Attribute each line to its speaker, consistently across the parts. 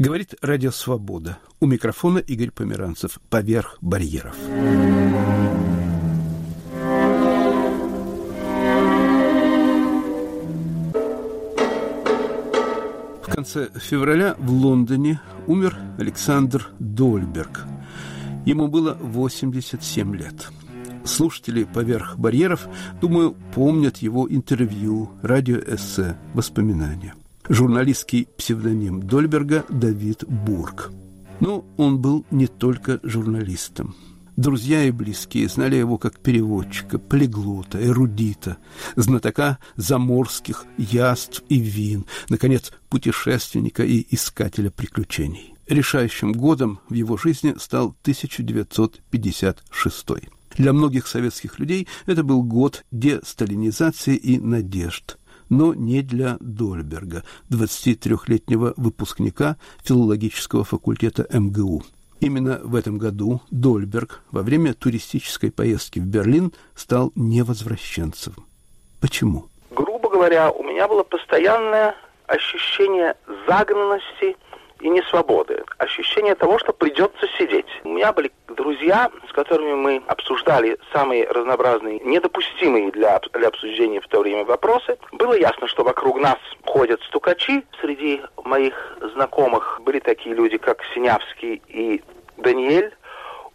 Speaker 1: Говорит Радио Свобода. У микрофона Игорь Померанцев. Поверх барьеров. В конце февраля в Лондоне умер Александр Дольберг. Ему было 87 лет. Слушатели «Поверх барьеров», думаю, помнят его интервью, радиоэссе, воспоминания. Журналистский псевдоним Дольберга Давид Бург. Но он был не только журналистом. Друзья и близкие знали его как переводчика, полиглота, эрудита, знатока заморских яств и вин, наконец, путешественника и искателя приключений. Решающим годом в его жизни стал 1956 для многих советских людей это был год десталинизации и надежд, но не для Дольберга, 23-летнего выпускника филологического факультета МГУ. Именно в этом году Дольберг во время туристической поездки в Берлин стал невозвращенцем. Почему?
Speaker 2: Грубо говоря, у меня было постоянное ощущение загнанности – и не свободы. Ощущение того, что придется сидеть. У меня были друзья, с которыми мы обсуждали самые разнообразные, недопустимые для, для обсуждения в то время вопросы. Было ясно, что вокруг нас ходят стукачи. Среди моих знакомых были такие люди, как Синявский и Даниэль.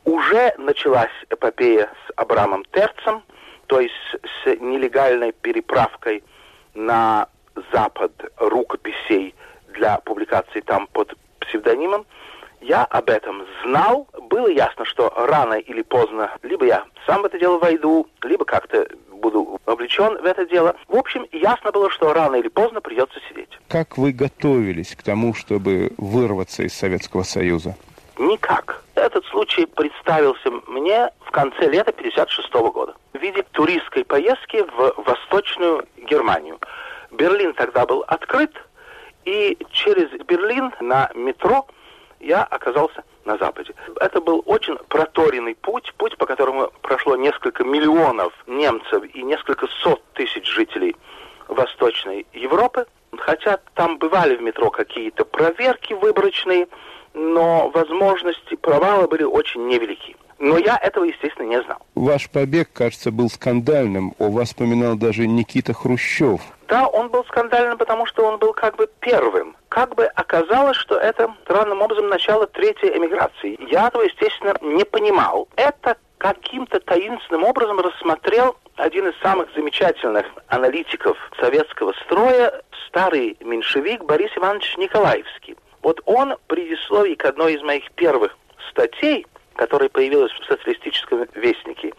Speaker 2: Уже началась эпопея с Абрамом Терцем, то есть с нелегальной переправкой на запад рукописей для публикации там под псевдонимом. Я об этом знал. Было ясно, что рано или поздно либо я сам в это дело войду, либо как-то буду вовлечен в это дело. В общем, ясно было, что рано или поздно придется сидеть.
Speaker 1: Как вы готовились к тому, чтобы вырваться из Советского Союза?
Speaker 2: Никак. Этот случай представился мне в конце лета 1956 года в виде туристской поездки в Восточную Германию. Берлин тогда был открыт, и через Берлин на метро я оказался на Западе. Это был очень проторенный путь, путь, по которому прошло несколько миллионов немцев и несколько сот тысяч жителей Восточной Европы. Хотя там бывали в метро какие-то проверки выборочные, но возможности провала были очень невелики. Но я этого, естественно, не знал.
Speaker 1: Ваш побег, кажется, был скандальным. О вас вспоминал даже Никита Хрущев.
Speaker 2: Да, он был скандальным, потому что он был как бы первым. Как бы оказалось, что это странным образом начало третьей эмиграции. Я этого, естественно, не понимал. Это каким-то таинственным образом рассмотрел один из самых замечательных аналитиков советского строя, старый меньшевик Борис Иванович Николаевский. Вот он в предисловии к одной из моих первых статей, которая появилась в социалистическом вестнике,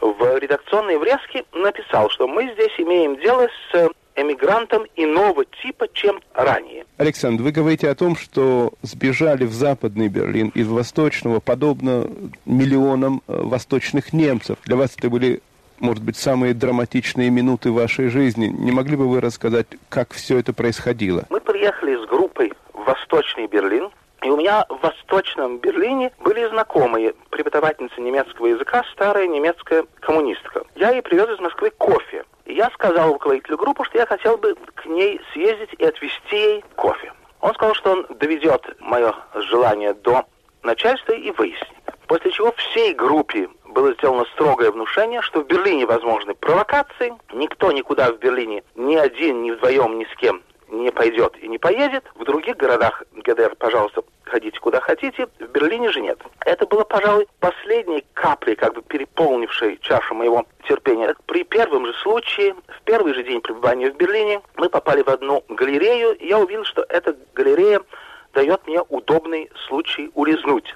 Speaker 2: в редакционной врезке написал, что мы здесь имеем дело с эмигрантом иного типа, чем ранее.
Speaker 1: Александр, вы говорите о том, что сбежали в Западный Берлин из Восточного, подобно миллионам э, восточных немцев. Для вас это были может быть, самые драматичные минуты вашей жизни. Не могли бы вы рассказать, как все это происходило?
Speaker 2: Мы приехали с группой в Восточный Берлин, и у меня в Восточном Берлине были знакомые преподавательницы немецкого языка, старая немецкая коммунистка. Я ей привез из Москвы кофе. И я сказал руководителю группы, что я хотел бы к ней съездить и отвезти ей кофе. Он сказал, что он доведет мое желание до начальства и выяснит. После чего всей группе было сделано строгое внушение, что в Берлине возможны провокации. Никто никуда в Берлине, ни один, ни вдвоем, ни с кем не пойдет и не поедет. В других городах ГДР, пожалуйста, ходите куда хотите. В Берлине же нет. Это было, пожалуй, последней каплей, как бы переполнившей чашу моего терпения. При первом же случае, в первый же день пребывания в Берлине, мы попали в одну галерею, и я увидел, что эта галерея дает мне удобный случай урезнуть.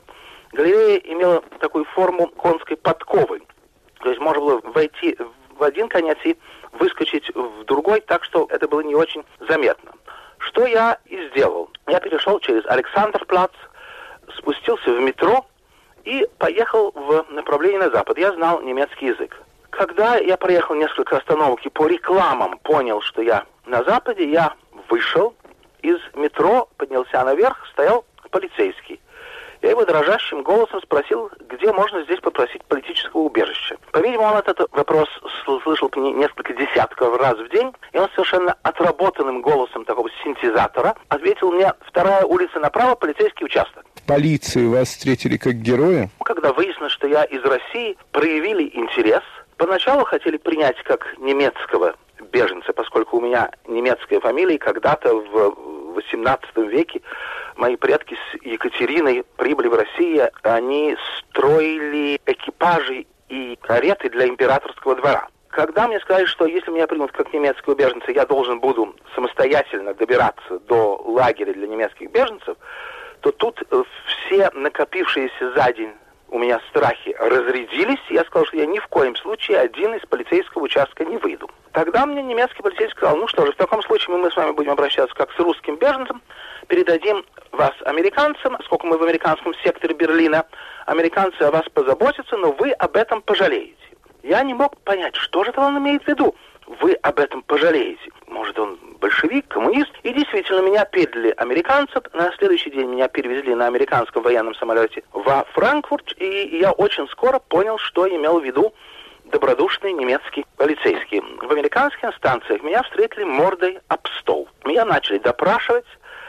Speaker 2: Галерея имела такую форму конской подковы. То есть можно было войти в один конец и выскочить в другой, так что это было не очень заметно. Что я и сделал. Я перешел через Александрплац, спустился в метро и поехал в направлении на запад. Я знал немецкий язык. Когда я проехал несколько остановок и по рекламам понял, что я на западе, я вышел из метро, поднялся наверх, стоял полицейский. Я его дрожащим голосом спросил, где можно здесь попросить политического убежища. По-видимому, он этот вопрос слышал несколько десятков раз в день, и он совершенно отработанным голосом такого синтезатора, ответил мне вторая улица направо, полицейский участок.
Speaker 1: Полиции вас встретили как героя?
Speaker 2: Когда выяснилось, что я из России, проявили интерес. Поначалу хотели принять как немецкого беженца, поскольку у меня немецкая фамилия, и когда-то в XVIII веке мои предки с Екатериной прибыли в Россию, они строили экипажи и кареты для императорского двора. Когда мне сказали, что если меня примут как немецкого беженца, я должен буду самостоятельно добираться до лагеря для немецких беженцев, то тут э, все накопившиеся за день у меня страхи разрядились, я сказал, что я ни в коем случае один из полицейского участка не выйду. Тогда мне немецкий полицейский сказал, ну что же, в таком случае мы с вами будем обращаться как с русским беженцем, передадим вас американцам, сколько мы в американском секторе Берлина, американцы о вас позаботятся, но вы об этом пожалеете. Я не мог понять, что же это он имеет в виду. Вы об этом пожалеете. Может, он большевик, коммунист. И действительно, меня передали американцам. На следующий день меня перевезли на американском военном самолете во Франкфурт. И я очень скоро понял, что имел в виду добродушный немецкий полицейский. В американских инстанциях меня встретили мордой об стол. Меня начали допрашивать.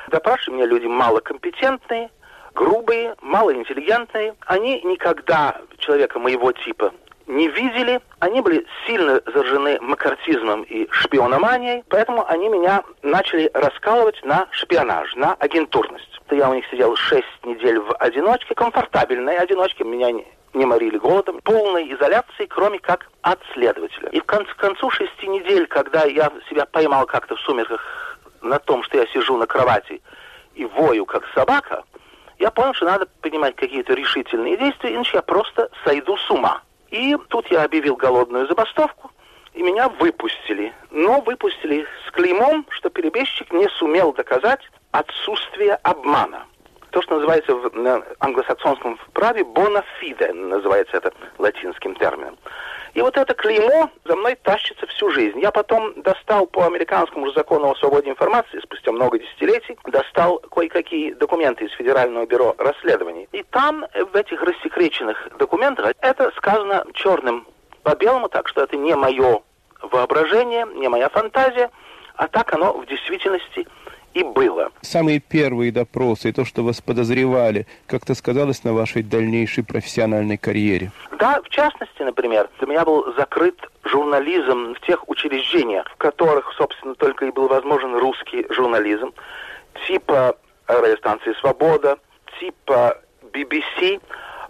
Speaker 2: Допрашивали меня люди малокомпетентные, грубые, малоинтеллигентные. Они никогда человека моего типа не видели. Они были сильно заражены макартизмом и шпиономанией, поэтому они меня начали раскалывать на шпионаж, на агентурность. Я у них сидел шесть недель в одиночке, комфортабельной одиночке, меня не, не морили голодом, полной изоляции, кроме как от следователя. И в конце, к концу шести недель, когда я себя поймал как-то в сумерках на том, что я сижу на кровати и вою, как собака, я понял, что надо принимать какие-то решительные действия, иначе я просто сойду с ума. И тут я объявил голодную забастовку, и меня выпустили. Но выпустили с клеймом, что перебежчик не сумел доказать отсутствие обмана. То, что называется в англосаксонском праве bona fide, называется это латинским термином. И вот это клеймо за мной тащится всю жизнь. Я потом достал по американскому же закону о свободе информации, спустя много десятилетий, достал кое-какие документы из Федерального бюро расследований. И там, в этих рассекреченных документах, это сказано черным по белому, так что это не мое воображение, не моя фантазия, а так оно в действительности и было.
Speaker 1: Самые первые допросы и то, что вас подозревали, как-то сказалось на вашей дальнейшей профессиональной карьере?
Speaker 2: Да, в частности, например, для меня был закрыт журнализм в тех учреждениях, в которых, собственно, только и был возможен русский журнализм, типа радиостанции «Свобода», типа BBC,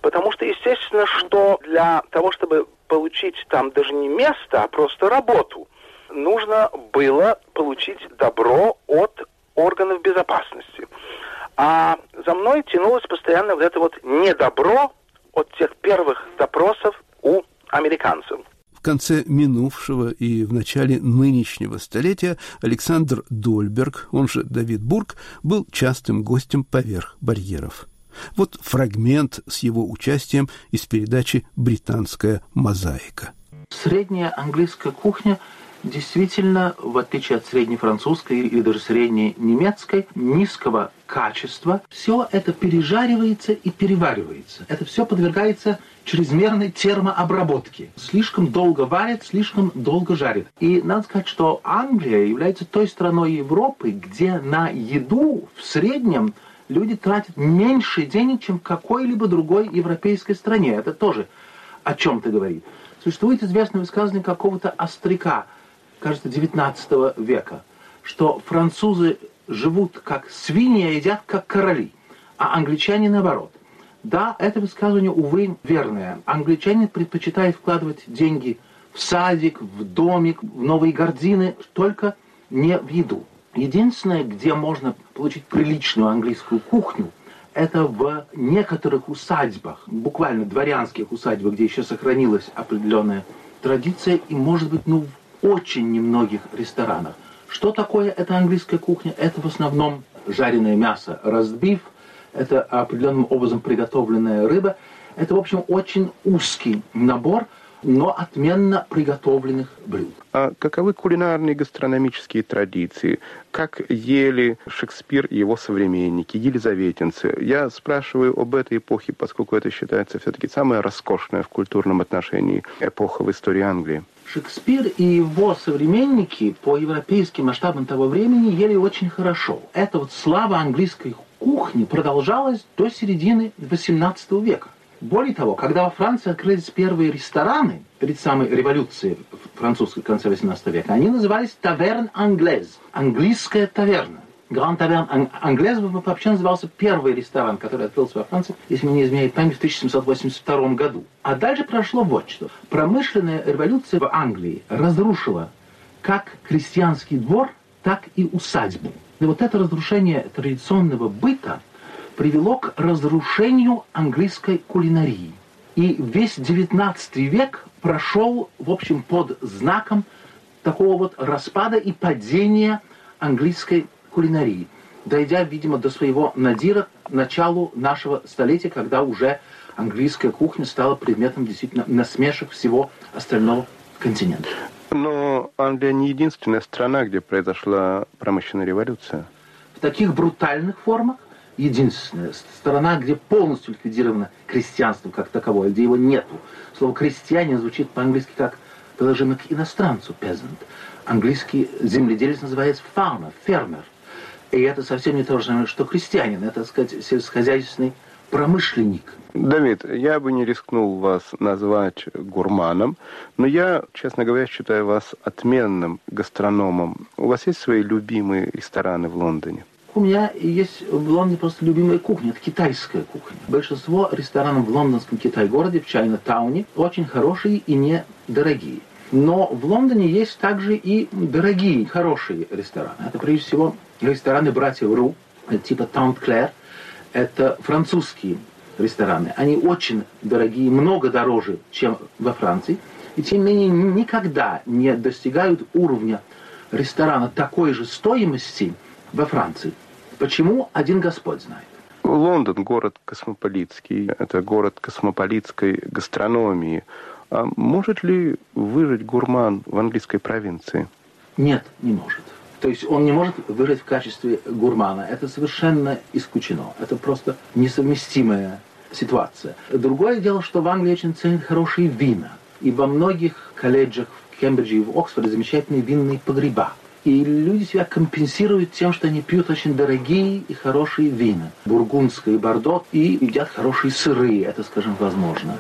Speaker 2: потому что, естественно, что для того, чтобы получить там даже не место, а просто работу, нужно было получить добро от органов безопасности. А за мной тянулось постоянно вот это вот недобро от тех первых допросов у американцев.
Speaker 1: В конце минувшего и в начале нынешнего столетия Александр Дольберг, он же Давид Бург, был частым гостем поверх барьеров. Вот фрагмент с его участием из передачи «Британская мозаика».
Speaker 3: Средняя английская кухня – действительно, в отличие от средней французской или даже средней немецкой, низкого качества, все это пережаривается и переваривается. Это все подвергается чрезмерной термообработке. Слишком долго варят, слишком долго жарят. И надо сказать, что Англия является той страной Европы, где на еду в среднем люди тратят меньше денег, чем в какой-либо другой европейской стране. Это тоже о чем-то говорит. Существует известное высказывание какого-то остряка – кажется, 19 века, что французы живут как свиньи, а едят как короли, а англичане наоборот. Да, это высказывание, увы, верное. Англичане предпочитают вкладывать деньги в садик, в домик, в новые гардины, только не в еду. Единственное, где можно получить приличную английскую кухню, это в некоторых усадьбах, буквально дворянских усадьбах, где еще сохранилась определенная традиция, и, может быть, ну, очень немногих ресторанах. Что такое эта английская кухня? Это в основном жареное мясо, ростбиф, это определенным образом приготовленная рыба. Это, в общем, очень узкий набор, но отменно приготовленных блюд.
Speaker 1: А каковы кулинарные гастрономические традиции? Как ели Шекспир и его современники, елизаветинцы? Я спрашиваю об этой эпохе, поскольку это считается все-таки самая роскошная в культурном отношении эпоха в истории Англии.
Speaker 3: Шекспир и его современники по европейским масштабам того времени ели очень хорошо. Эта вот слава английской кухни продолжалась до середины XVIII века. Более того, когда во Франции открылись первые рестораны перед самой революцией французской в конце XVIII века, они назывались таверн англез, английская таверна. Гранд Таверн Англез вообще назывался первый ресторан, который открылся во Франции, если мне не изменяет память, в 1782 году. А дальше прошло вот что. Промышленная революция в Англии разрушила как крестьянский двор, так и усадьбу. И вот это разрушение традиционного быта привело к разрушению английской кулинарии. И весь XIX век прошел, в общем, под знаком такого вот распада и падения английской кулинарии, дойдя, видимо, до своего надира к началу нашего столетия, когда уже английская кухня стала предметом действительно насмешек всего остального континента.
Speaker 1: Но Англия не единственная страна, где произошла промышленная революция.
Speaker 3: В таких брутальных формах единственная страна, где полностью ликвидировано крестьянство как таковое, где его нету. Слово «крестьянин» звучит по-английски как приложимо к иностранцу, peasant. Английский земледелец называется farmer, фермер – и это совсем не то же самое, что крестьянин. Это, так сказать, сельскохозяйственный промышленник.
Speaker 1: Давид, я бы не рискнул вас назвать гурманом, но я, честно говоря, считаю вас отменным гастрономом. У вас есть свои любимые рестораны в Лондоне?
Speaker 3: У меня есть в Лондоне просто любимая кухня, это китайская кухня. Большинство ресторанов в лондонском Китай-городе, в Чайна-тауне, очень хорошие и недорогие. Но в Лондоне есть также и дорогие, хорошие рестораны. Это прежде всего рестораны братьев Ру, типа Таунт Клэр. Это французские рестораны. Они очень дорогие, много дороже, чем во Франции. И тем не менее никогда не достигают уровня ресторана такой же стоимости во Франции. Почему? Один Господь знает.
Speaker 1: Лондон – город космополитский. Это город космополитской гастрономии. А может ли выжить гурман в английской провинции?
Speaker 3: Нет, не может. То есть он не может выжить в качестве гурмана. Это совершенно исключено. Это просто несовместимая ситуация. Другое дело, что в Англии очень ценят хорошие вина. И во многих колледжах в Кембридже и в Оксфорде замечательные винные погреба. И люди себя компенсируют тем, что они пьют очень дорогие и хорошие вина. Бургундское и бордо. И едят хорошие сыры. Это, скажем, возможно.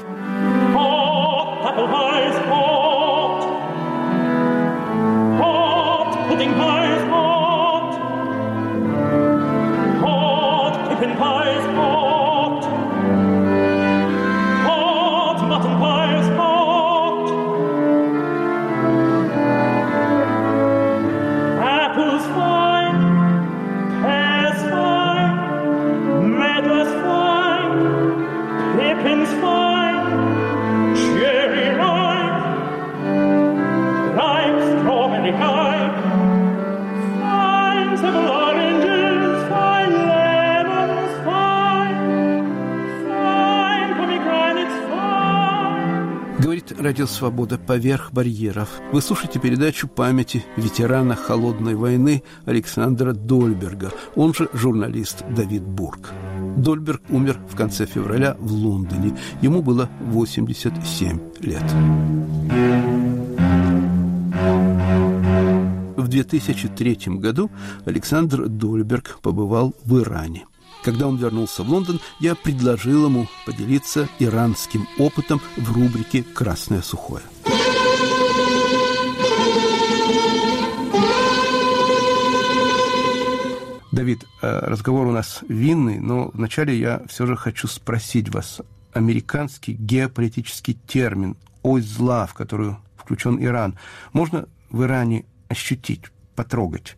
Speaker 1: Радио «Свобода» поверх барьеров. Вы слушаете передачу памяти ветерана Холодной войны Александра Дольберга, он же журналист Давид Бург. Дольберг умер в конце февраля в Лондоне. Ему было 87 лет. В 2003 году Александр Дольберг побывал в Иране. Когда он вернулся в Лондон, я предложил ему поделиться иранским опытом в рубрике «Красное сухое». Давид, э, разговор у нас винный, но вначале я все же хочу спросить вас. Американский геополитический термин «ось зла», в которую включен Иран, можно в Иране ощутить, потрогать?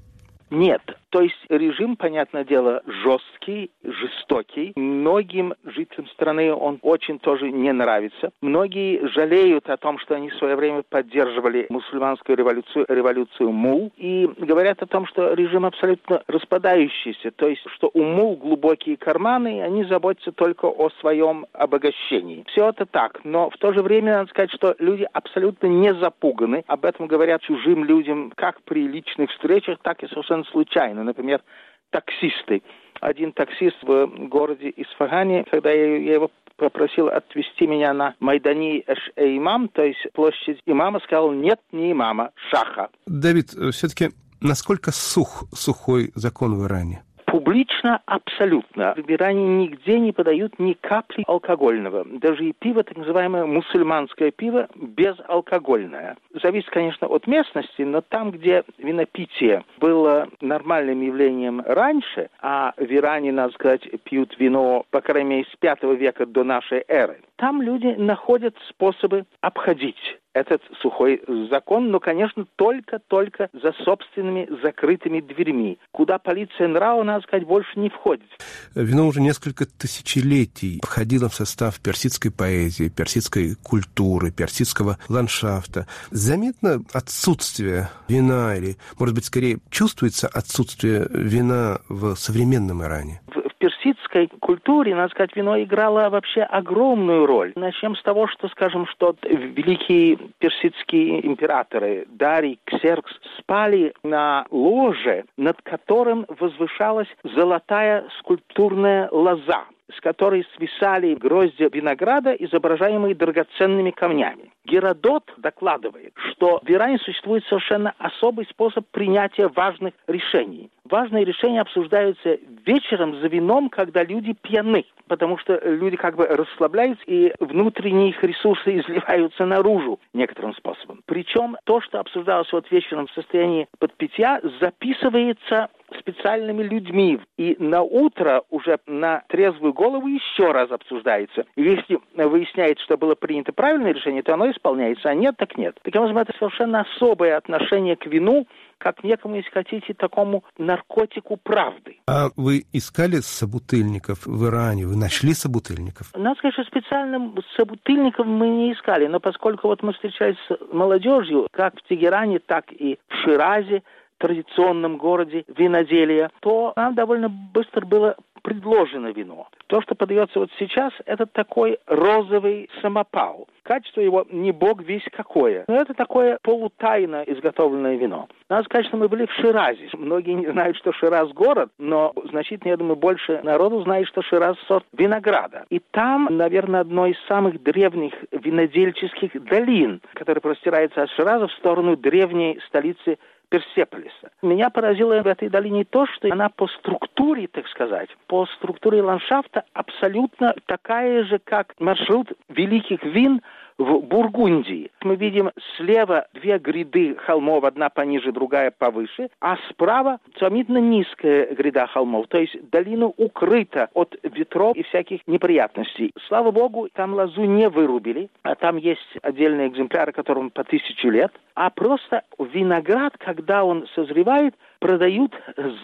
Speaker 2: Нет, то есть режим, понятное дело, жесткий, жестокий. Многим жителям страны он очень тоже не нравится. Многие жалеют о том, что они в свое время поддерживали мусульманскую революцию, революцию мул, и говорят о том, что режим абсолютно распадающийся, то есть что у мул глубокие карманы, и они заботятся только о своем обогащении. Все это так, но в то же время надо сказать, что люди абсолютно не запуганы. Об этом говорят чужим людям как при личных встречах, так и совершенно случайно стороны. Например, таксисты. Один таксист в городе Исфагане, когда я, его попросил отвезти меня на Майдани Эш-Имам, то есть площадь имама, сказал, нет, не имама, шаха.
Speaker 1: Давид, все-таки насколько сух сухой закон в Иране?
Speaker 2: Публично абсолютно. В Иране нигде не подают ни капли алкогольного. Даже и пиво, так называемое мусульманское пиво, безалкогольное. Зависит, конечно, от местности, но там, где винопитие было нормальным явлением раньше, а в Иране, надо сказать, пьют вино, по крайней мере, с V века до нашей эры, там люди находят способы обходить этот сухой закон, но, конечно, только-только за собственными закрытыми дверьми, куда полиция нрава, надо сказать, больше не входит.
Speaker 1: Вино уже несколько тысячелетий входило в состав персидской поэзии, персидской культуры, персидского ландшафта. Заметно отсутствие вина или, может быть, скорее чувствуется отсутствие вина в современном Иране?
Speaker 2: Персидской культуре, надо сказать, вино играло вообще огромную роль. Начнем с того, что, скажем, что великие персидские императоры Дарий, Ксеркс спали на ложе, над которым возвышалась золотая скульптурная лоза с которой свисали гроздья винограда, изображаемые драгоценными камнями. Геродот докладывает, что в Иране существует совершенно особый способ принятия важных решений. Важные решения обсуждаются вечером за вином, когда люди пьяны, потому что люди как бы расслабляются, и внутренние их ресурсы изливаются наружу некоторым способом. Причем то, что обсуждалось вот вечером в состоянии подпития, записывается специальными людьми. И на утро уже на трезвую голову еще раз обсуждается. Если выясняется, что было принято правильное решение, то оно исполняется, а нет, так нет. Таким образом, это совершенно особое отношение к вину, как некому, если хотите, такому наркотику правды.
Speaker 1: А вы искали собутыльников в Иране? Вы нашли собутыльников?
Speaker 2: Сказать, что специально собутыльников мы не искали, но поскольку вот мы встречались с молодежью, как в Тегеране, так и в Ширазе, традиционном городе виноделия, то нам довольно быстро было предложено вино. То, что подается вот сейчас, это такой розовый самопал. Качество его не бог весь какое. Но это такое полутайно изготовленное вино. Надо сказать, что мы были в Ширазе. Многие не знают, что Шираз город, но значительно, я думаю, больше народу знает, что Шираз сорт винограда. И там, наверное, одно из самых древних винодельческих долин, которая простирается от Шираза в сторону древней столицы Персеполиса. Меня поразило в этой долине то, что она по структуре, так сказать, по структуре ландшафта абсолютно такая же, как маршрут великих вин в Бургундии. Мы видим слева две гряды холмов, одна пониже, другая повыше, а справа сравнительно низкая гряда холмов, то есть долина укрыта от ветров и всяких неприятностей. Слава богу, там лозу не вырубили, а там есть отдельные экземпляры, которым по тысячу лет, а просто виноград, когда он созревает, продают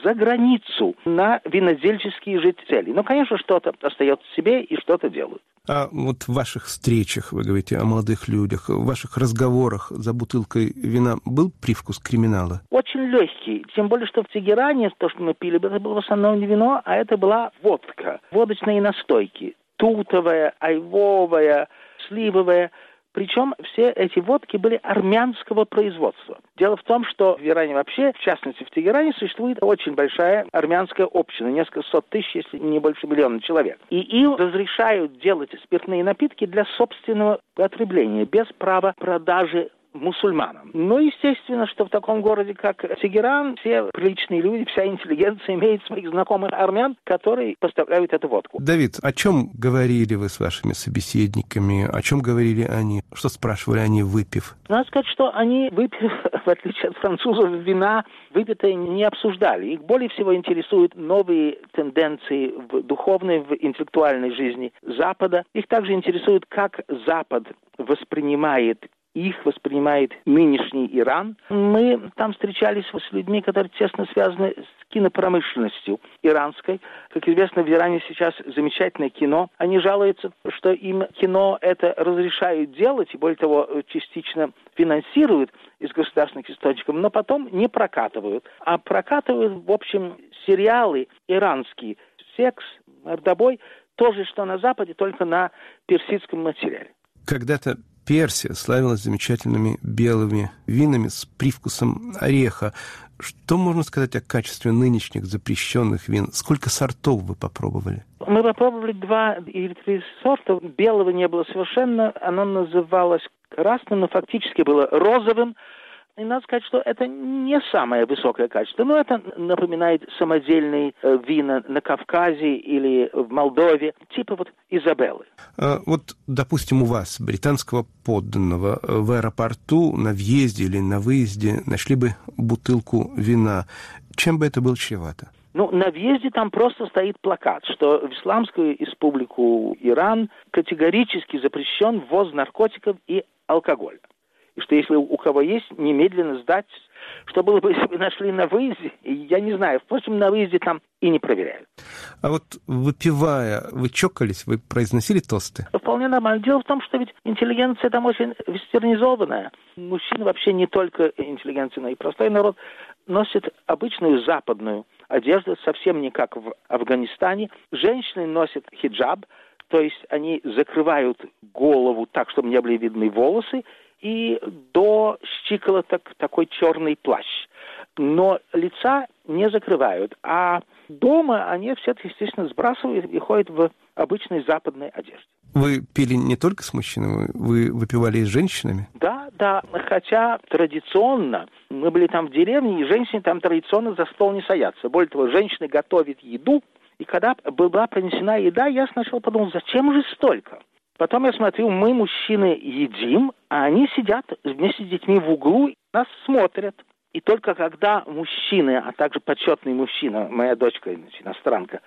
Speaker 2: за границу на винодельческие же цели. Ну, конечно, что-то остается себе и что-то делают.
Speaker 1: А вот в ваших встречах, вы говорите о молодых людях, в ваших разговорах за бутылкой вина был привкус криминала?
Speaker 2: Очень легкий. Тем более, что в Тегеране то, что мы пили, это было в основном не вино, а это была водка. Водочные настойки. Тутовая, айвовая, сливовая – причем все эти водки были армянского производства. Дело в том, что в Иране вообще, в частности в Тегеране, существует очень большая армянская община, несколько сот тысяч, если не больше миллиона человек. И им разрешают делать спиртные напитки для собственного потребления, без права продажи мусульманам. Ну, естественно, что в таком городе, как Тегеран, все приличные люди, вся интеллигенция имеет своих знакомых армян, которые поставляют эту водку.
Speaker 1: Давид, о чем говорили вы с вашими собеседниками? О чем говорили они? Что спрашивали они, выпив?
Speaker 2: Надо сказать, что они, выпив, в отличие от французов, вина выпитое не обсуждали. Их более всего интересуют новые тенденции в духовной, в интеллектуальной жизни Запада. Их также интересует, как Запад воспринимает их воспринимает нынешний Иран. Мы там встречались с людьми, которые тесно связаны с кинопромышленностью иранской. Как известно, в Иране сейчас замечательное кино. Они жалуются, что им кино это разрешают делать, и более того, частично финансируют из государственных источников, но потом не прокатывают. А прокатывают, в общем, сериалы иранские. Секс, мордобой, то же, что на Западе, только на персидском материале.
Speaker 1: Когда-то Персия славилась замечательными белыми винами с привкусом ореха. Что можно сказать о качестве нынешних запрещенных вин? Сколько сортов вы попробовали?
Speaker 2: Мы попробовали два или три сорта. Белого не было совершенно. Оно называлось красным, но фактически было розовым. И надо сказать, что это не самое высокое качество, но это напоминает самодельные э, вина на Кавказе или в Молдове, типа вот Изабеллы.
Speaker 1: А, вот, допустим, у вас, британского подданного, э, в аэропорту на въезде или на выезде нашли бы бутылку вина. Чем бы это было чревато?
Speaker 2: Ну, на въезде там просто стоит плакат, что в Исламскую республику Иран категорически запрещен ввоз наркотиков и алкоголя и что если у кого есть, немедленно сдать. Что было бы, если бы нашли на выезде, я не знаю. Впрочем, на выезде там и не проверяют.
Speaker 1: А вот выпивая, вы чокались, вы произносили тосты?
Speaker 2: Вполне нормально. Дело в том, что ведь интеллигенция там очень вестернизованная. Мужчины вообще не только интеллигенция, но и простой народ носит обычную западную одежду, совсем не как в Афганистане. Женщины носят хиджаб, то есть они закрывают голову так, чтобы не были видны волосы, и до щиколоток такой черный плащ. Но лица не закрывают, а дома они все это, естественно, сбрасывают и ходят в обычной западной одежде.
Speaker 1: Вы пили не только с мужчинами, вы выпивали и с женщинами?
Speaker 2: Да, да, хотя традиционно, мы были там в деревне, и женщины там традиционно за стол не садятся. Более того, женщины готовят еду, и когда была принесена еда, я сначала подумал, зачем же столько? Потом я смотрю, мы, мужчины, едим, а они сидят вместе с детьми в углу, нас смотрят. И только когда мужчины, а также почетный мужчина, моя дочка, иностранка,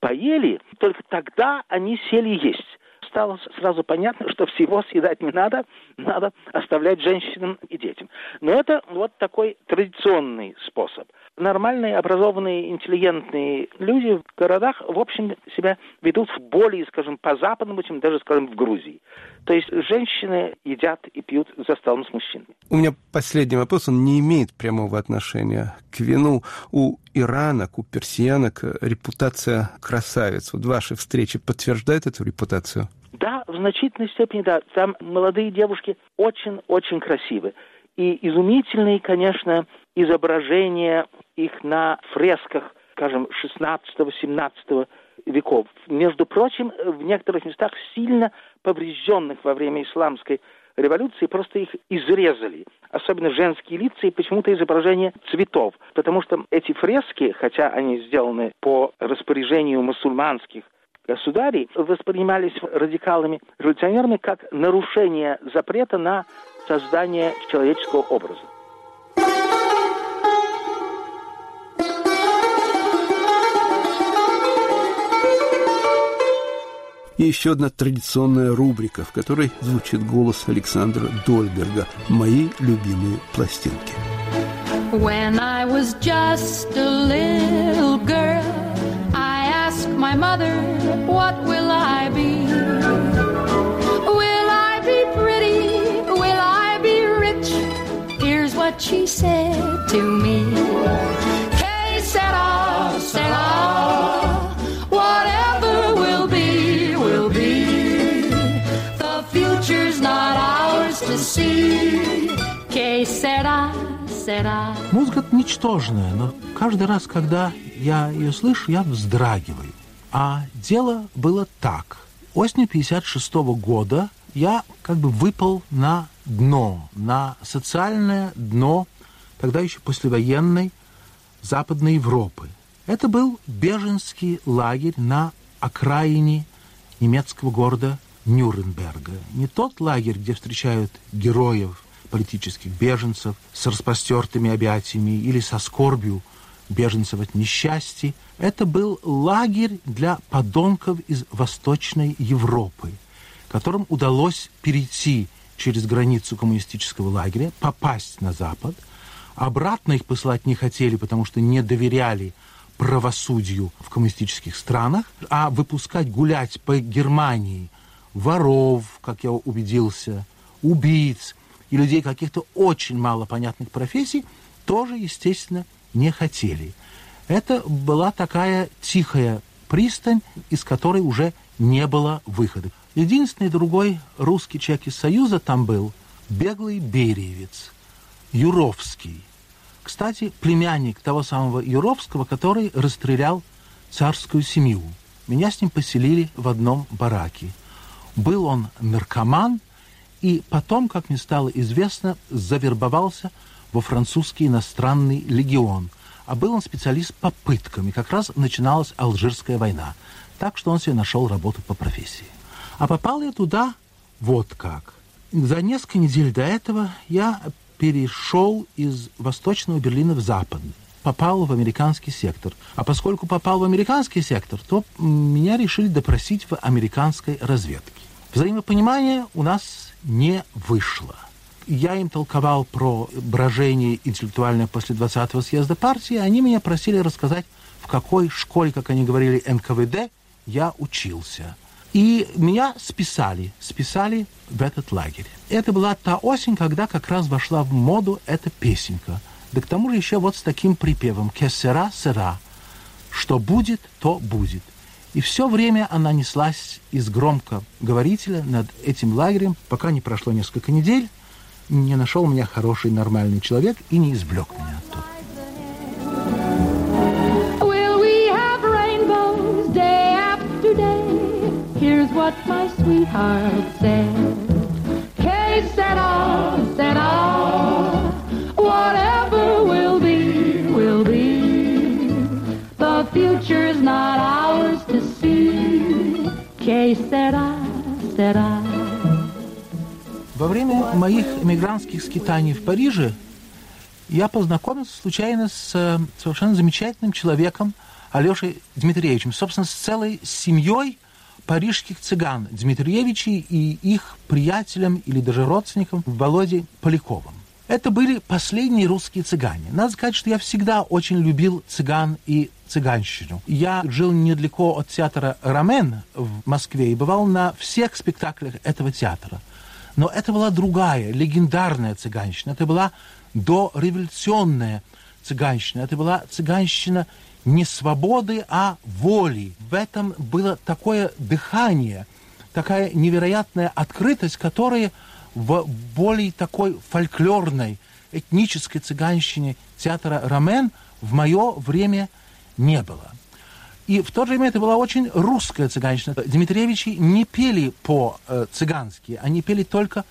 Speaker 2: поели, только тогда они сели есть стало сразу понятно, что всего съедать не надо, надо оставлять женщинам и детям. Но это вот такой традиционный способ. Нормальные, образованные, интеллигентные люди в городах, в общем, себя ведут более, скажем, по-западному, чем даже, скажем, в Грузии. То есть женщины едят и пьют за столом с мужчинами.
Speaker 1: У меня последний вопрос, он не имеет прямого отношения к вину. У иранок, у персиянок репутация красавиц. Вот ваши встречи подтверждают эту репутацию?
Speaker 2: Да, в значительной степени, да. Там молодые девушки очень-очень красивы. И изумительные, конечно, изображения их на фресках, скажем, 16-17 веков. Между прочим, в некоторых местах сильно поврежденных во время исламской революции, просто их изрезали. Особенно женские лица и почему-то изображение цветов. Потому что эти фрески, хотя они сделаны по распоряжению мусульманских государей воспринимались радикалами, революционерами как нарушение запрета на создание человеческого образа.
Speaker 1: И еще одна традиционная рубрика, в которой звучит голос Александра Дольберга «Мои любимые пластинки». When I was just a little girl my mother, what will I be? Will I be pretty? Will I be rich? Here's what she said to me. Que sera, sera, Que sera, sera.
Speaker 3: Музыка ничтожная, но каждый раз, когда я ее слышу, я вздрагиваю. А дело было так. Осенью 56 года я как бы выпал на дно, на социальное дно тогда еще послевоенной Западной Европы. Это был беженский лагерь на окраине немецкого города Нюрнберга. Не тот лагерь, где встречают героев, политических беженцев с распростертыми объятиями или со скорбью беженцев от несчастья. Это был лагерь для подонков из Восточной Европы, которым удалось перейти через границу коммунистического лагеря, попасть на Запад. Обратно их посылать не хотели, потому что не доверяли правосудию в коммунистических странах, а выпускать гулять по Германии воров, как я убедился, убийц и людей каких-то очень малопонятных профессий тоже, естественно, не хотели. Это была такая тихая пристань, из которой уже не было выхода. Единственный другой русский человек из Союза там был беглый бериевец, Юровский. Кстати, племянник того самого Юровского, который расстрелял царскую семью. Меня с ним поселили в одном бараке. Был он наркоман, и потом, как мне стало известно, завербовался во французский иностранный легион. А был он специалист по пыткам, и как раз начиналась Алжирская война. Так что он себе нашел работу по профессии. А попал я туда вот как. За несколько недель до этого я перешел из Восточного Берлина в Западный попал в американский сектор. А поскольку попал в американский сектор, то меня решили допросить в американской разведке. Взаимопонимание у нас не вышло. Я им толковал про брожение интеллектуальное после 20-го съезда партии, они меня просили рассказать, в какой школе, как они говорили, НКВД я учился. И меня списали, списали в этот лагерь. Это была та осень, когда как раз вошла в моду эта песенка – да к тому же еще вот с таким припевом «Кесера сера», что будет, то будет. И все время она неслась из громкоговорителя над этим лагерем, пока не прошло несколько недель, не нашел меня хороший нормальный человек и не извлек меня оттуда. Here's what my sweetheart said. Que sera, sera, whatever. future's not ours. Во время моих эмигрантских скитаний в Париже я познакомился случайно с э, совершенно замечательным человеком Алешей Дмитриевичем, собственно, с целой семьей парижских цыган Дмитриевичей и их приятелем или даже родственником Володе Поляковым. Это были последние русские цыгане. Надо сказать, что я всегда очень любил цыган и цыганщину. Я жил недалеко от театра «Рамен» в Москве и бывал на всех спектаклях этого театра. Но это была другая, легендарная цыганщина. Это была дореволюционная цыганщина. Это была цыганщина не свободы, а воли. В этом было такое дыхание, такая невероятная открытость, которая в более такой фольклорной, этнической цыганщине театра «Рамен» в мое время – не было. И в то же время это была очень русская цыганщина. Дмитриевичи не пели по-цыгански, они пели только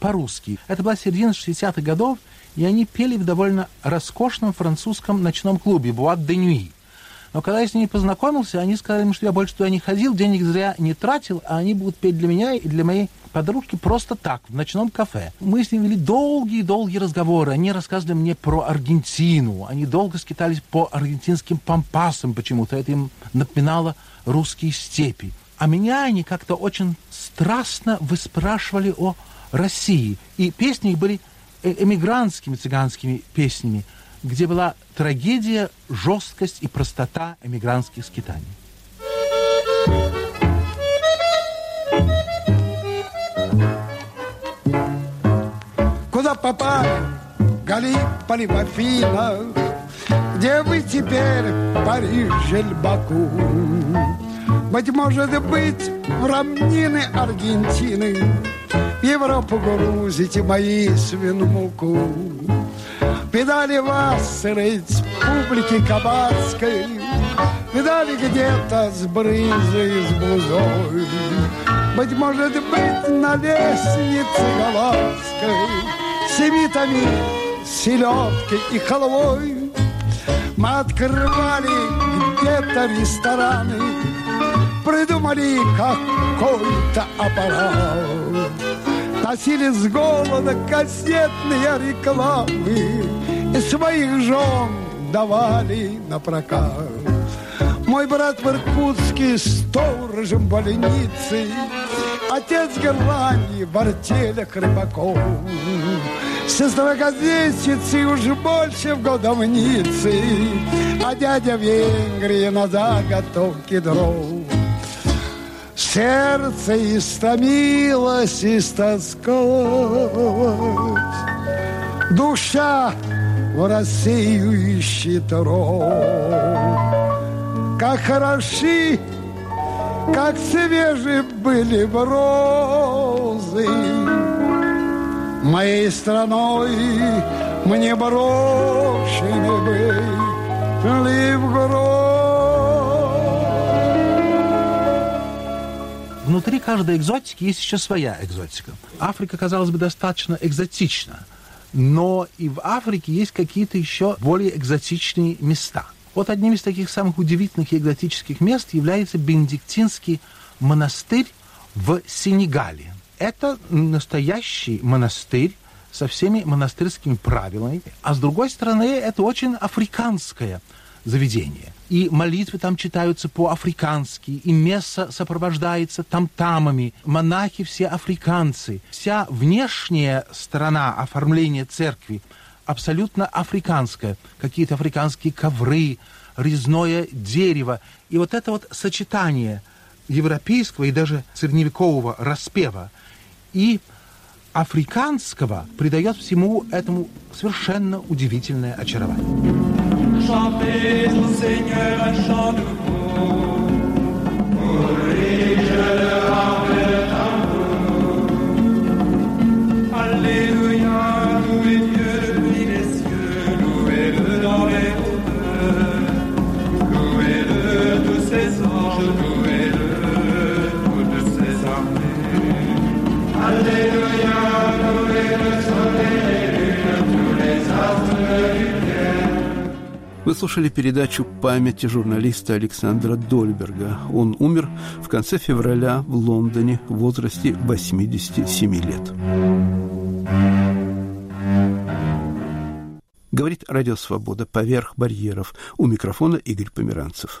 Speaker 3: по-русски. Это была середина 60-х годов, и они пели в довольно роскошном французском ночном клубе «Буат де Нюи». Но когда я с ними познакомился, они сказали, что я больше туда не ходил, денег зря не тратил, а они будут петь для меня и для моей подружки просто так, в ночном кафе. Мы с ними вели долгие-долгие разговоры. Они рассказывали мне про Аргентину. Они долго скитались по аргентинским пампасам почему-то. Это им напоминало русские степи. А меня они как-то очень страстно выспрашивали о России. И песни их были э, эмигрантскими цыганскими песнями, где была трагедия, жесткость и простота эмигрантских скитаний.
Speaker 4: Попали Галиполи в Афинах? Где вы теперь, Париж или Баку? Быть может быть, в равнины Аргентины В Европу грузите мои свиномуку Видали вас, республики Кабацкой Видали где-то с брызой, с блузой Быть может быть, на лестнице Галатской Семитами, селедкой и халвой. Мы открывали где-то рестораны Придумали какой-то аппарат. Носили с голода кассетные рекламы И своих жен давали на прокат Мой брат в Иркутске сторожем больницы Отец Германии в артелях рыбаков. Сестра газетчицы уже больше в годовнице А дядя в Венгрии на заготовке дров. Сердце истомилось, истосковалось Душа в Россию ищет ров Как хороши как свежие были розы. Моей страной мне брошены были в
Speaker 3: Внутри каждой экзотики есть еще своя экзотика. Африка, казалось бы, достаточно экзотична, но и в Африке есть какие-то еще более экзотичные места. Вот одним из таких самых удивительных и экзотических мест является Бенедиктинский монастырь в Сенегале. Это настоящий монастырь со всеми монастырскими правилами, а с другой стороны, это очень африканское заведение. И молитвы там читаются по-африкански, и месса сопровождается там-тамами. Монахи все африканцы. Вся внешняя сторона оформления церкви абсолютно африканская. Какие-то африканские ковры, резное дерево. И вот это вот сочетание европейского и даже средневекового распева и африканского придает всему этому совершенно удивительное очарование. Chantez Seigneur un chant nouveau, corrige le
Speaker 1: Вы слушали передачу памяти журналиста Александра Дольберга. Он умер в конце февраля в Лондоне в возрасте 87 лет. Говорит Радио Свобода поверх барьеров. У микрофона Игорь Померанцев.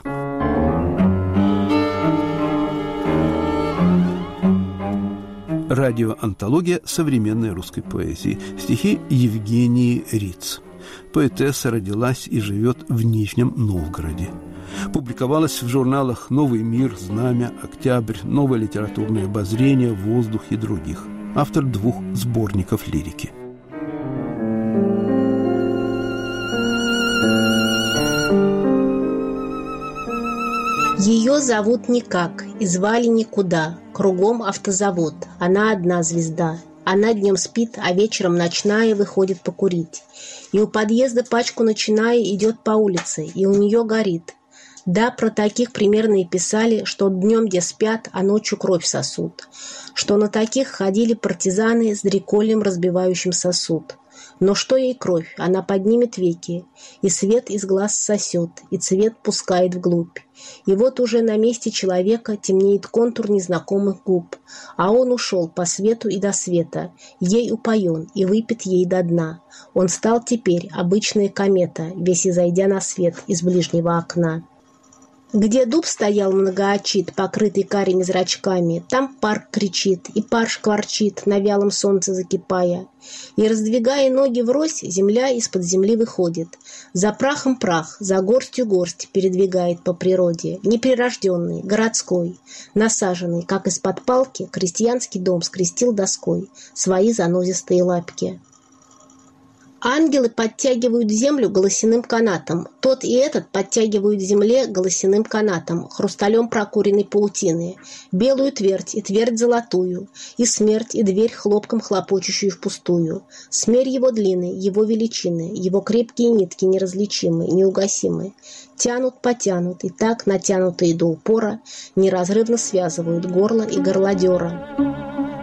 Speaker 1: Радиоантология современной русской поэзии. Стихи Евгении Риц поэтесса родилась и живет в Нижнем Новгороде. Публиковалась в журналах «Новый мир», «Знамя», «Октябрь», «Новое литературное обозрение», «Воздух» и других. Автор двух сборников лирики.
Speaker 5: Ее зовут никак и звали никуда. Кругом автозавод. Она одна звезда. Она днем спит, а вечером ночная выходит покурить. И у подъезда пачку начиная идет по улице, и у нее горит. Да, про таких примерно и писали, что днем где спят, а ночью кровь сосут. Что на таких ходили партизаны с дреколем, разбивающим сосуд. Но что ей кровь? Она поднимет веки, и свет из глаз сосет, и цвет пускает вглубь. И вот уже на месте человека темнеет контур незнакомых губ, а он ушел по свету и до света, ей упоен и выпит ей до дна. Он стал теперь обычная комета, весь изойдя на свет из ближнего окна. Где дуб стоял многоочит, покрытый карими зрачками, там парк кричит, и пар шкварчит, на вялом солнце закипая. И, раздвигая ноги врозь, земля из-под земли выходит. За прахом прах, за горстью горсть передвигает по природе. Неприрожденный, городской, насаженный, как из-под палки, крестьянский дом скрестил доской свои занозистые лапки. Ангелы подтягивают землю голосяным канатом. Тот и этот подтягивают земле голосяным канатом, хрусталем прокуренной паутины. Белую твердь и твердь золотую, и смерть, и дверь хлопком хлопочущую впустую. Смерь его длины, его величины, его крепкие нитки неразличимы, неугасимы. Тянут, потянут, и так, натянутые до упора, неразрывно связывают горло и горлодера.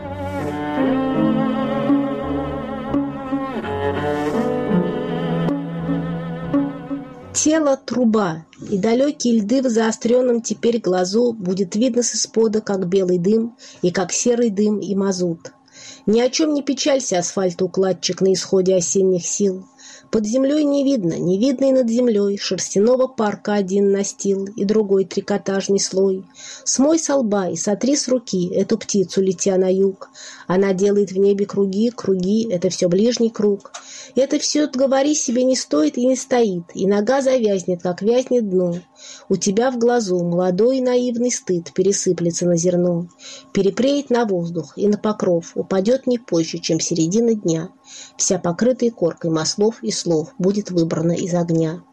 Speaker 5: Тело – труба, и далекие льды в заостренном теперь глазу будет видно с испода, как белый дым, и как серый дым и мазут. Ни о чем не печалься, асфальтоукладчик на исходе осенних сил. Под землей не видно, не видно и над землей шерстяного парка один настил и другой трикотажный слой. Смой со лба и сотри с руки эту птицу, летя на юг. Она делает в небе круги, круги, это все ближний круг. Это все, говори себе, не стоит и не стоит, и нога завязнет, как вязнет дно. У тебя в глазу молодой и наивный стыд пересыплется на зерно, перепреет на воздух и на покров, упадет не позже, чем середина дня. Вся покрытая коркой маслов и слов будет выбрана из огня.